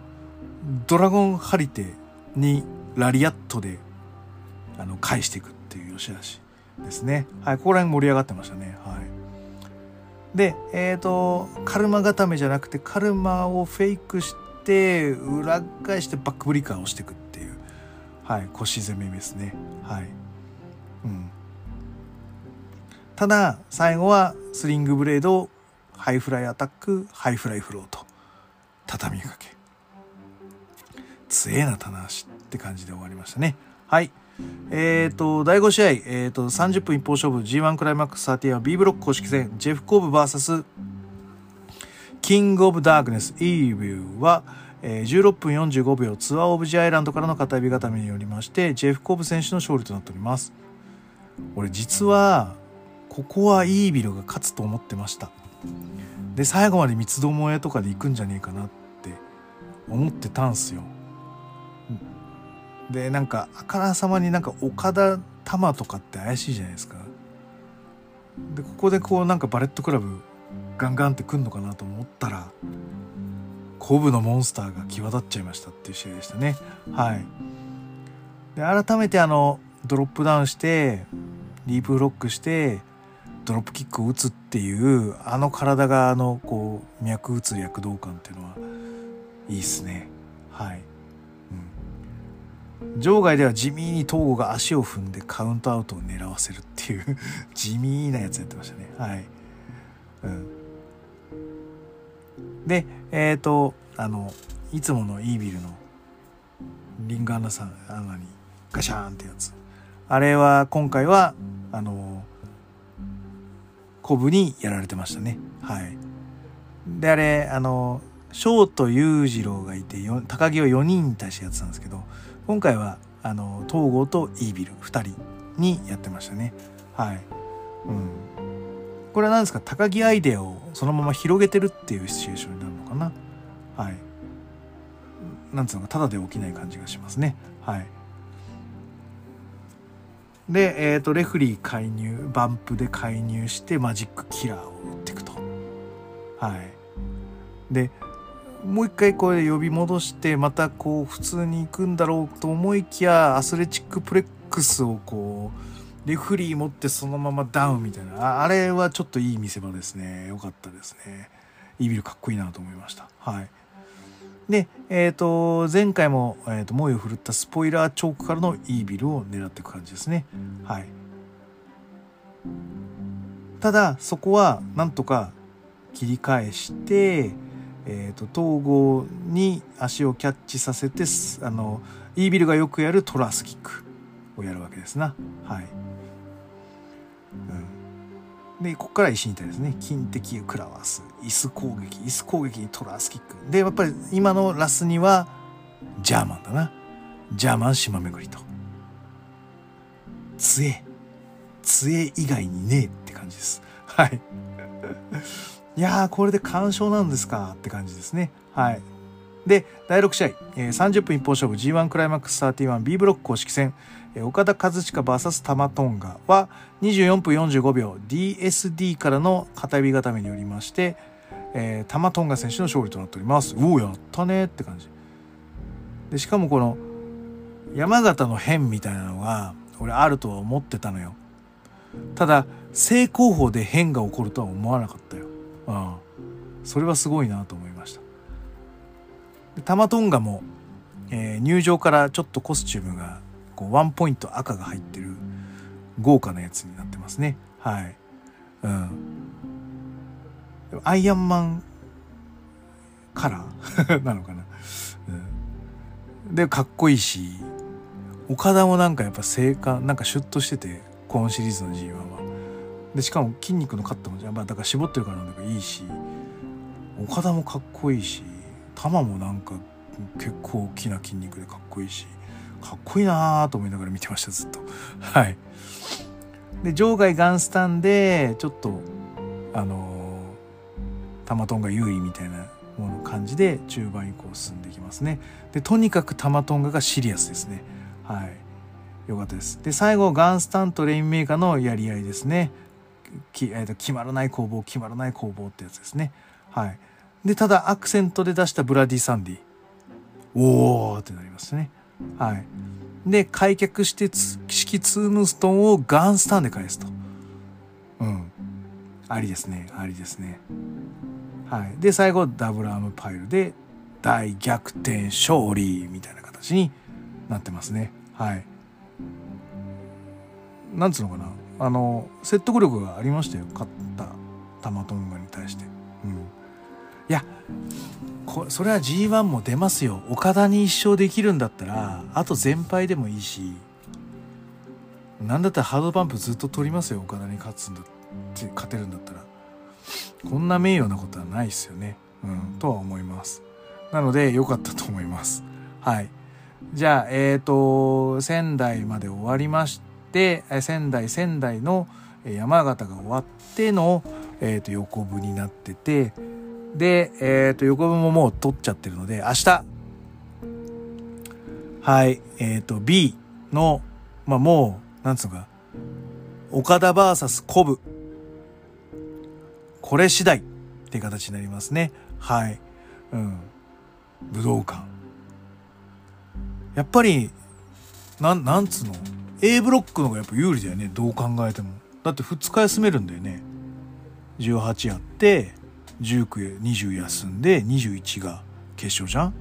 ドラゴンハリテにラリアットで、あの、返していくっていう YOSHI-HASHI ですね。はい。ここら辺盛り上がってましたね。はい。で、えっ、ー、と、カルマ固めじゃなくて、カルマをフェイクして、裏返してバックブリカーをしていくっていう、はい。腰攻めですね。はい。うん。ただ最後はスリングブレードハイフライアタックハイフライフローと畳みかけ強えな棚橋って感じで終わりましたねはいえっ、ー、と第5試合、えーと、30分一方勝負 G1 クライマックス30は B ブロック公式戦ジェフ・コーブ VS キング・オブ・ダークネス・イービューは、えー、16分45秒ツアー・オブ・ジ・アイランドからの片指固めによりましてジェフ・コーブ選手の勝利となっております。俺実はここはイービルが勝つと思ってました。で最後まで三つどもえとかで行くんじゃねえかなって思ってたんすよ。でなんかあからさまになんか岡田玉とかって怪しいじゃないですか。でここでこうなんかバレットクラブガンガンってくんのかなと思ったらコブのモンスターが際立っちゃいましたっていう試合でしたね。はい。で改めてあのドロップダウンしてディープフロックしてドロップキックを打つっていうあの体があのこう脈打つ躍動感っていうのはいいっすね。はい、場外では地味に東郷が足を踏んでカウントアウトを狙わせるっていう 地味なやつやってましたねはい、うん、でえっ、ー、とあのいつものイービルのリング穴さん穴にガシャーンってやつあれは今回はあのコブにやられてましたね。はい。で、あれ、あの、翔と裕次郎がいて、高木を4人に対してやってたんですけど、今回は、あの、東郷とイービル2人にやってましたね。はい。うん。これは何ですか？高木アイデアをそのまま広げてるっていうシチュエーションになるのかな？はいなんつうのかただで起きない感じがしますねはいで、えーと、レフリー介入バンプで介入してマジックキラーを打っていくとはいでもう一回これ呼び戻してまたこう普通に行くんだろうと思いきやアスレチックプレックスをこうレフリー持ってそのままダウンみたいな。あれはちょっといい見せ場ですね。よかったですね。イービルかっこいいなと思いました。はい。で、えっ、ー、と、前回も、えーと、猛威を振るったスポイラーチョークからのイービルを狙っていく感じですね。はい。ただ、そこは、なんとか切り返して、え、ー、と、統合に足をキャッチさせて、あの、イービルがよくやるトラスキックをやるわけですな。はい。うん。で、ここから石に対ですね。金敵食らわす。椅子攻撃。椅子攻撃にトラスキック。で、やっぱり今のラスには、ジャーマンだな。ジャーマン島巡りと。杖。杖以外にねえって感じです。はい。いやー、これで完勝なんですかって感じですね。はい。で、第6試合、えー、30分一本勝負 G1 クライマックス 31B ブロック公式戦、えー、岡田和親 VS タマトンガは24分45秒 DSD からの片指固めによりまして、えー、タマトンガ選手の勝利となっております。おお、やったねって感じ。で、しかもこの山形の変みたいなのが俺あるとは思ってたのよ。ただ、正攻法で変が起こるとは思わなかったよ。うん。それはすごいなと思いました。タマトンガも、えー、入場からちょっとコスチュームがこうワンポイント赤が入ってる豪華なやつになってますね。はい。うん。アイアンマンカラー？なのかな、うん。で、かっこいいし、岡田もなんかやっぱ性感、なんかシュッとしてて、このシリーズの G1 は。で、しかも筋肉のカットも、まあだから絞ってるからなんだかいいし、岡田もかっこいいし、玉もなんか結構大きな筋肉でかっこいいしかっこいいなと思いながら見てましたずっと。はい。で場外ガンスタンでちょっとあの玉トンが優位みたいなもの感じで中盤以降進んでいきますね。でとにかく玉トンガがシリアスですね。はい。よかったです。で最後ガンスタンとレインメーカーのやり合いですね。き、えー、と決まらない攻防決まらない攻防ってやつですねはいで、ただアクセントで出したブラディ・サンディ。おーってなりますね。はい。で、開脚して式ツームストーンをガンスタンで返すと。うん。ありですね。ありですね。はい。で、最後、ダブルアームパイルで大逆転勝利みたいな形になってますね。はい。なんつうのかな。あの、説得力がありましたよ。勝ったタマトンガに対して。うん。いやこそれは G1 も出ますよ。岡田に一勝できるんだったらあと全敗でもいいし何だったらハードパンプずっと取りますよ岡田に勝つんだって勝てるんだったら。こんな名誉なことはないですよね。うんとは思います。なので良かったと思います。はい。じゃあえっ、ー、と仙台まで終わりまし仙台仙台の山形が終わっての、えー、と横部になっててで、え、ー、と、横分ももう取っちゃってるので、明日、はい、えっ、ー、と、B の、まあ、もう、なんつうのか、岡田 VS コブ。これ次第っていう形になりますね。はい。うん。武道館。やっぱり、な、なんつうの？?A ブロックの方がやっぱ有利だよね。どう考えても。だって2日休めるんだよね。18やって、19、20休んで21が決勝じゃん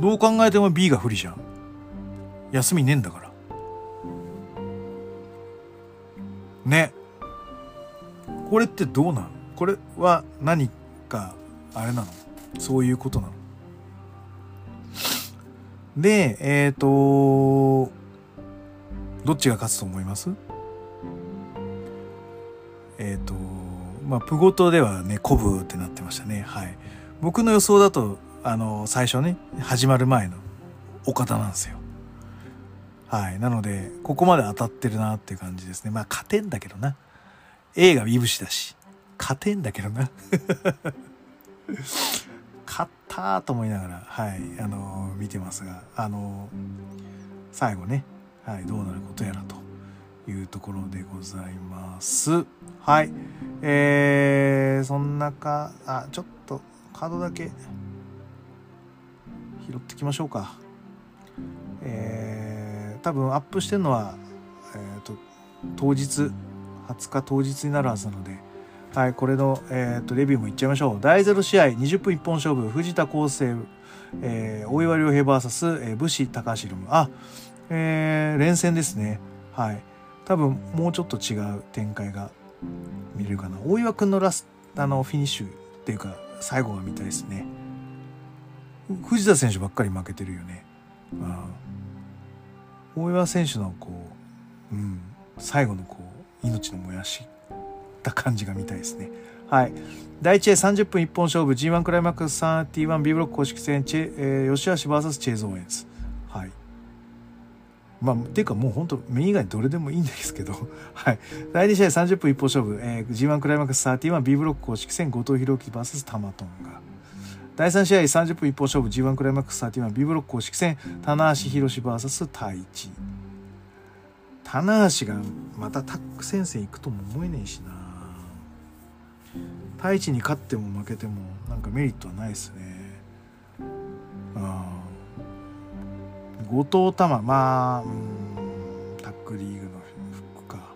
どう考えても B が不利じゃん。休みねえんだから。ね。これってどうなのこれは何か、あれなの？そういうことなの？で、えっ、ー、と、どっちが勝つと思います？えっ、ー、と、まあ、プゴトではね、コブってなってましたね。はい。僕の予想だと、あの、最初ね、始まる前の岡田なんですよ。はい。なので、ここまで当たってるなっていう感じですね。まあ、勝てんだけどな。A がいぶしだし、勝てんだけどな。勝ったと思いながら、はい、あの見てますが、あの最後ね、はい、どうなることやらというところでございます。はい。えー、そんなか、あ、ちょっとカードだけ拾ってきましょうか。えー、多分アップしてるのは、えーと、当日、20日当日になるはずなので、はい、これの、えーと、レビューもいっちゃいましょう。第0試合、20分一本勝負、藤田康生、えー、大岩良平 VS、えー、武士高橋ロム。あ、えー、連戦ですね。はい。多分もうちょっと違う展開が見れるかな。大岩くんのラスあのフィニッシュっていうか最後が見たいですね。藤田選手ばっかり負けてるよね。うん、大岩選手のこう、うん、最後のこう命の燃やした感じが見たいですね。はい。第1試合30分一本勝負 G1 クライマックス 31B ブロック公式戦チェ、えー、吉橋 VS チェーズ・オーエンス。はい。まあ、ていうかもう本当目以外どれでもいいんですけど、はい。第2試合30分一本勝負、えー、G1 クライマックス 31B ブロック公式戦後藤弘樹 VS タマトンが。第3試合30分一本勝負 G1 クライマックス 31B ブロック公式戦棚橋宏 VS 太一棚橋がまたタック戦線行くとも思えねえしな太一に勝っても負けてもなんかメリットはないですね後藤玉まあうんタックリーグのフックか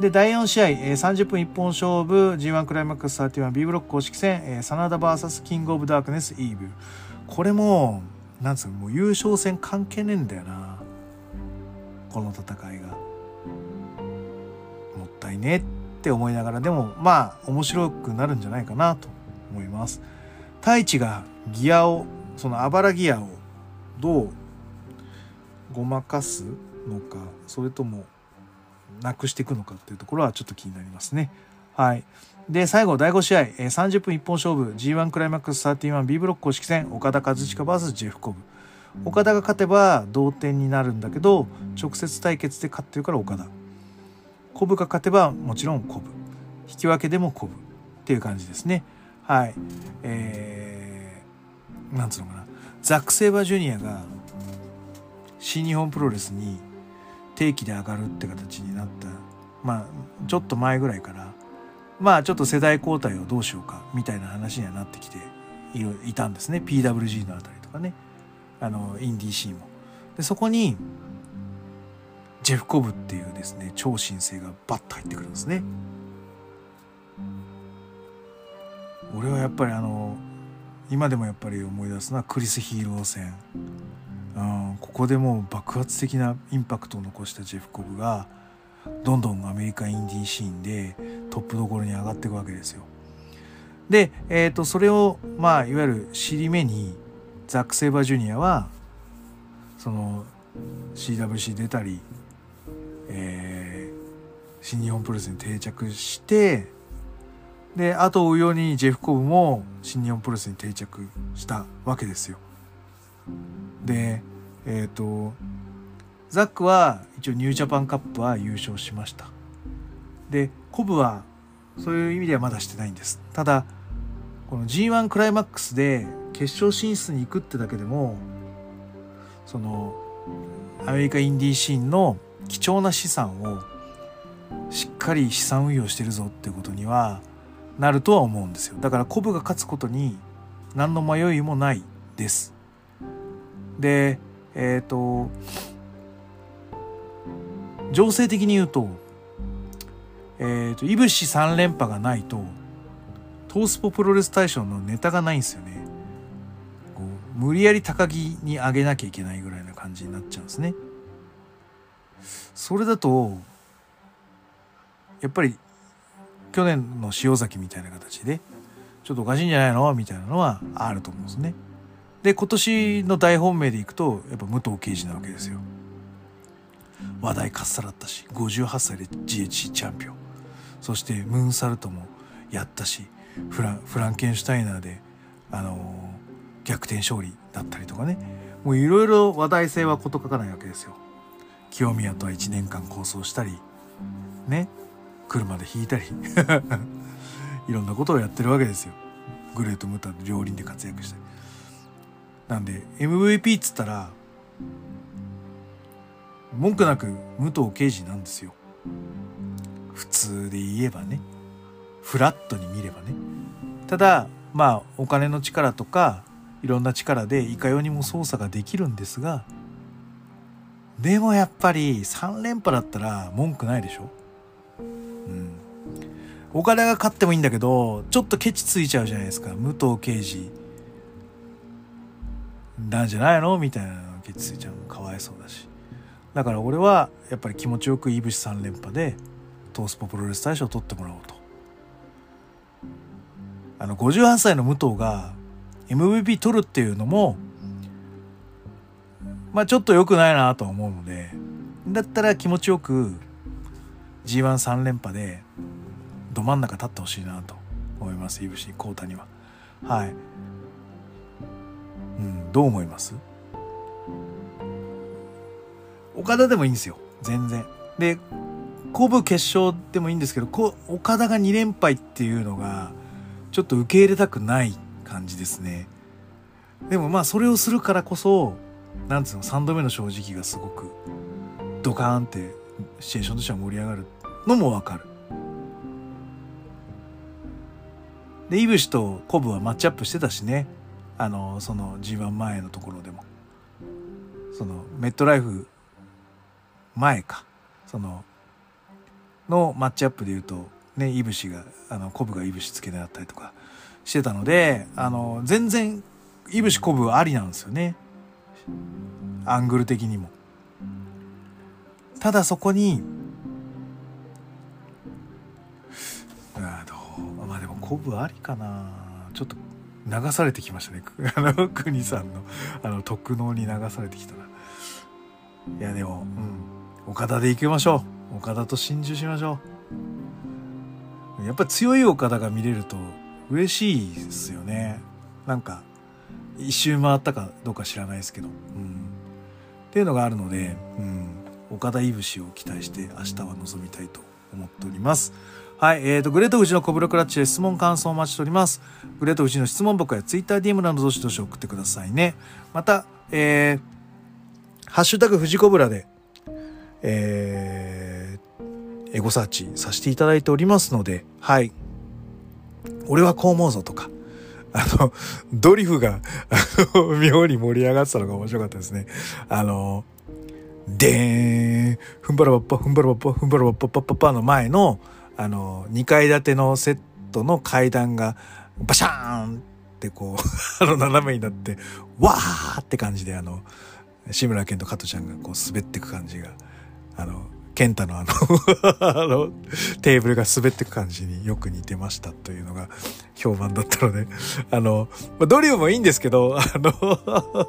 で、第4試合、えー、30分一本勝負 G1 クライマックス 31B ブロック公式戦、えー、真田 VS キングオブダークネスイーブ。これも、なんつうの、もう優勝戦関係ねえんだよな。この戦いが。もったいねってって思いながら、でも、まあ、面白くなるんじゃないかなと思います。太一がギアを、そのあばらギアをどうごまかすのか、それともなくしていくのかっていうところはちょっと気になりますね。はい。で、最後、第5試合、え、30分一本勝負、G1 クライマックス 31B ブロック公式戦、岡田和親 VS ジェフコブ。岡田が勝てば同点になるんだけど、直接対決で勝ってるから岡田。コブが勝てばもちろんコブ。引き分けでもコブ。っていう感じですね。はい。えー、なんつうのかな。ザック・セイバージュニアが新日本プロレスに定期で上がるって形になったまあちょっと前ぐらいからまあちょっと世代交代をどうしようかみたいな話にはなってきていたんですね PWG のあたりとかねあのインディーシーも。でそこにジェフコブっていうですね超新星がバッと入ってくるんですね。俺はやっぱりあの今でもやっぱり思い出すのはクリス・ヒーロー戦うん、ここでもう爆発的なインパクトを残したジェフ・コブがどんどんアメリカインディーシーンでトップどころに上がっていくわけですよ。で、えー、とそれをまあいわゆる尻目にザック・セイバージュニアはその CWC 出たり、えー、新日本プロレスに定着してで後を追うようにジェフ・コブも新日本プロレスに定着したわけですよ。でえっ、ー、とザックは一応ニュージャパンカップは優勝しましたでコブはそういう意味ではまだしてないんですただこの G1 クライマックスで決勝進出に行くってだけでもそのアメリカインディーシーンの貴重な資産をしっかり資産運用してるぞってことにはなるとは思うんですよ。だからコブが勝つことに何の迷いもないです。でえっ、ー、と情勢的に言うと,、えーと、いぶし3連覇がないとトースポプロレス大賞のネタがないんですよね。こう無理やり高木に上げなきゃいけないぐらいな感じになっちゃうんですね。それだとやっぱり去年の塩崎みたいな形でちょっとおかしいんじゃないの？みたいなのはあると思うんですね。で今年の大本命でいくとやっぱ武藤敬司なわけですよ。話題かっさらったし58歳で GHC チャンピオン。そしてムーンサルトもやったしフランフランケンシュタイナーで、あのー、逆転勝利だったりとかね。もういろいろ話題性は事欠かないわけですよ。清宮とは1年間構想したりね車で引いたり いろんなことをやってるわけですよ。グレート・ムタ両輪で活躍したり。なんで MVP っつったら文句なく武藤敬司なんですよ。普通で言えばね。フラットに見ればね。ただまあお金の力とかいろんな力でいかようにも操作ができるんですがでもやっぱり3連覇だったら文句ないでしょ？うん。岡田が勝ってもいいんだけどちょっとケチついちゃうじゃないですか。武藤敬司。なんじゃないの？みたいなケチついちゃう。のかわいそうだし。だから俺はやっぱり気持ちよくいぶし3連覇でトースポプロレス大賞を取ってもらおうと。あの58歳の武藤が MVP 取るっていうのもまあちょっと良くないなと思うのでだったら気持ちよく G13 連覇でど真ん中立ってほしいなと思いますいぶし浩太には。はい。うんどう思います？岡田でもいいんですよ。全然。で古武決勝でもいいんですけどこ岡田が2連敗っていうのがちょっと受け入れたくない感じですね。でもまあそれをするからこそなんつうの3度目の正直がすごくドカーンってシチュエーションとしては盛り上がるのもわかる。でイブシとコブはマッチアップしてたしね。あのその G1 前のところでも。そのメットライフ前か。そののマッチアップで言うとねいぶしがあのコブがいぶしつけであったりとかしてたのであの全然いぶしコブはありなんですよね。アングル的にも。ただそこにあどうまあでもコブありかな。ちょっと流されてきましたね。あの国さんのあの特能に流されてきたないやでもうん。岡田で行きましょう。岡田と心中しましょう。やっぱ強い岡田が見れると嬉しいですよね。なんか一周回ったかどうか知らないですけど、うん、っていうのがあるので、うん、岡田いぶしを期待して明日は臨みたいと思っておりますはい、えーと、グレート富士のコブラクラッチで質問感想をお待ちしております。グレート富士の質問箱や TwitterDM などどしどし送ってくださいね。また、えー、ハッシュタグ富士コブラで、えー、エゴサーチさせていただいておりますので、はい。俺はこう思うぞとか、あの、ドリフが、あの、妙に盛り上がってたのが面白かったですね。あの、でーん、ふんばらばっぱ、ふんばらばっぱ、ふんばらばっぱ、ぱっぱぱの前の、あの、2階建てのセットの階段が、バシャーンってこう、あの、斜めになって、わーって感じで、あの、志村けんと加トちゃんがこう滑ってく感じが、あの、ケンタのあの あの、テーブルが滑ってく感じによく似てましたというのが評判だったので、あのま、ドリューもいいんですけど、あの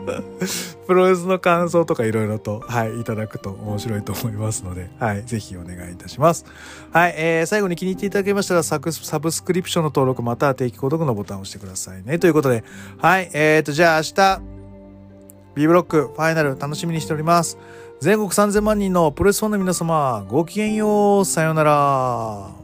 プロレスの感想とかいろいろと、はい、いただくと面白いと思いますので、はい、ぜひお願いいたします。はい、えー、最後に気に入っていただけましたらサク、サブスクリプションの登録または定期購読のボタンを押してくださいね。ということで、はい、えーと、じゃあ明日、B ブロックファイナル楽しみにしております。全国3000万人のプロレスファンの皆様、ごきげんよう、さようなら。